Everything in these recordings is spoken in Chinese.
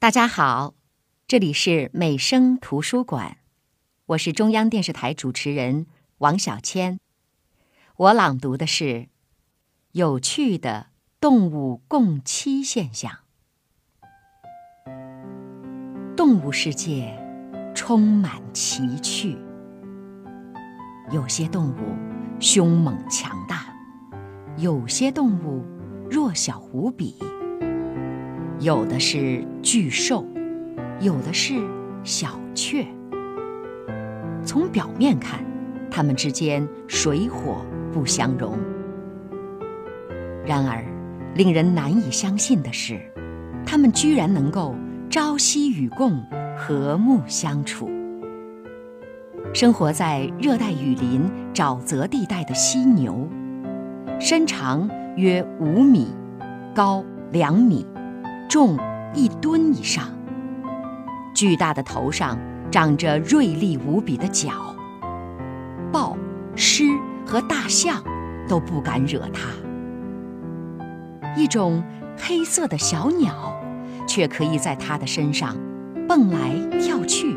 大家好，这里是美声图书馆，我是中央电视台主持人王小谦。我朗读的是有趣的动物共栖现象。动物世界充满奇趣，有些动物凶猛强大，有些动物弱小无比。有的是巨兽，有的是小雀。从表面看，它们之间水火不相容。然而，令人难以相信的是，它们居然能够朝夕与共，和睦相处。生活在热带雨林沼泽地带的犀牛，身长约五米，高两米。重一吨以上，巨大的头上长着锐利无比的角，豹、狮和大象都不敢惹它。一种黑色的小鸟，却可以在它的身上蹦来跳去，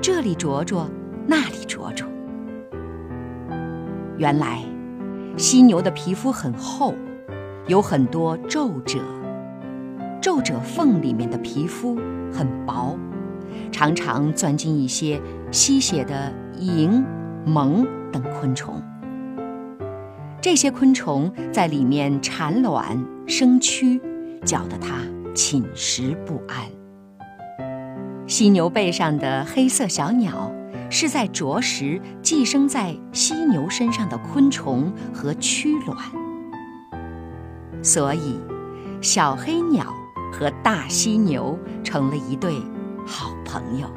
这里啄啄，那里啄啄。原来，犀牛的皮肤很厚，有很多皱褶。皱褶缝里面的皮肤很薄，常常钻进一些吸血的蝇、虻等昆虫。这些昆虫在里面产卵生蛆，搅得它寝食不安。犀牛背上的黑色小鸟，是在啄食寄生在犀牛身上的昆虫和蛆卵，所以小黑鸟。和大犀牛成了一对好朋友。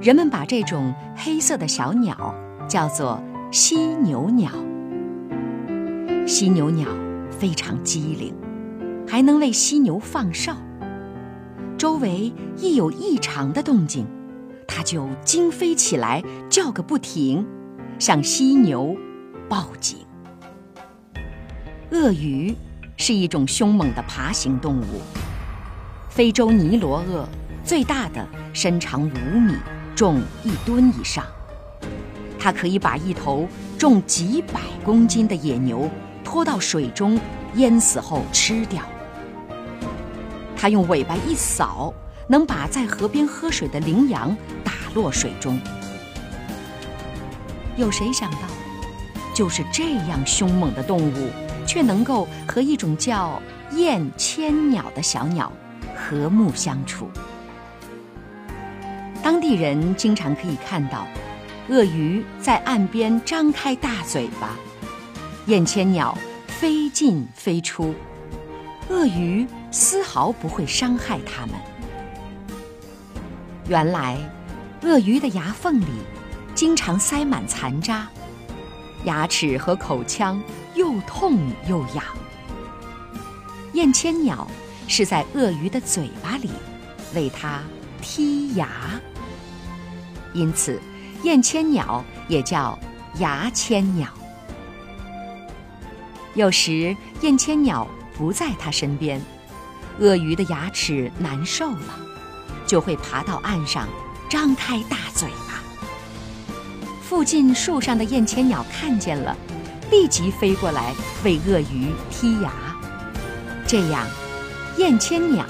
人们把这种黑色的小鸟叫做犀牛鸟。犀牛鸟非常机灵，还能为犀牛放哨。周围一有异常的动静，它就惊飞起来，叫个不停，向犀牛报警。鳄鱼。是一种凶猛的爬行动物。非洲尼罗鳄最大的身长五米，重一吨以上。它可以把一头重几百公斤的野牛拖到水中淹死后吃掉。它用尾巴一扫，能把在河边喝水的羚羊打落水中。有谁想到，就是这样凶猛的动物。却能够和一种叫燕千鸟的小鸟和睦相处。当地人经常可以看到，鳄鱼在岸边张开大嘴巴，燕千鸟飞进飞出，鳄鱼丝毫不会伤害它们。原来，鳄鱼的牙缝里经常塞满残渣，牙齿和口腔。又痛又痒。燕千鸟是在鳄鱼的嘴巴里为它剔牙，因此燕千鸟也叫牙签鸟。有时燕千鸟不在它身边，鳄鱼的牙齿难受了，就会爬到岸上，张开大嘴。附近树上的燕千鸟看见了。立即飞过来为鳄鱼剔牙，这样，燕千鸟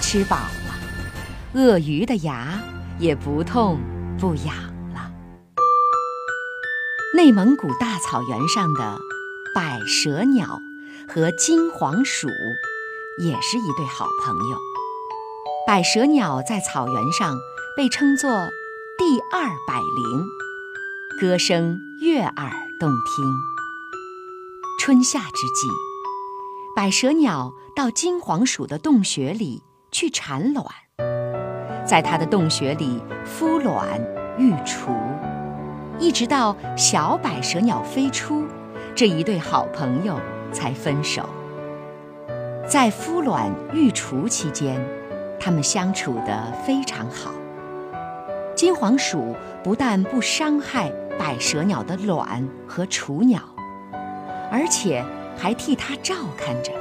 吃饱了，鳄鱼的牙也不痛不痒了。内蒙古大草原上的百舌鸟和金黄鼠也是一对好朋友。百舌鸟在草原上被称作“第二百灵”，歌声悦耳动听。春夏之际，百舌鸟到金黄鼠的洞穴里去产卵，在它的洞穴里孵卵育雏，一直到小百舌鸟飞出，这一对好朋友才分手。在孵卵育雏期间，它们相处得非常好。金黄鼠不但不伤害百舌鸟的卵和雏鸟。而且还替它照看着。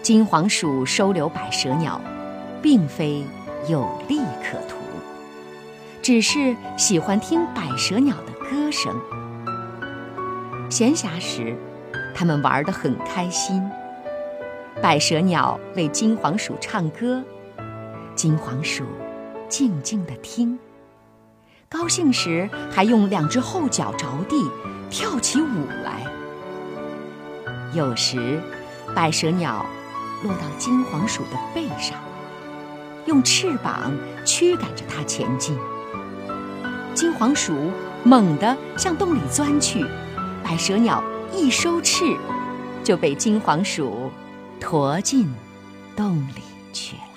金黄鼠收留百蛇鸟，并非有利可图，只是喜欢听百蛇鸟的歌声。闲暇时，他们玩得很开心。百蛇鸟为金黄鼠唱歌，金黄鼠静静地听。高兴时，还用两只后脚着地，跳起舞来。有时，百蛇鸟落到金黄鼠的背上，用翅膀驱赶着它前进。金黄鼠猛地向洞里钻去，百蛇鸟一收翅，就被金黄鼠驮进洞里去了。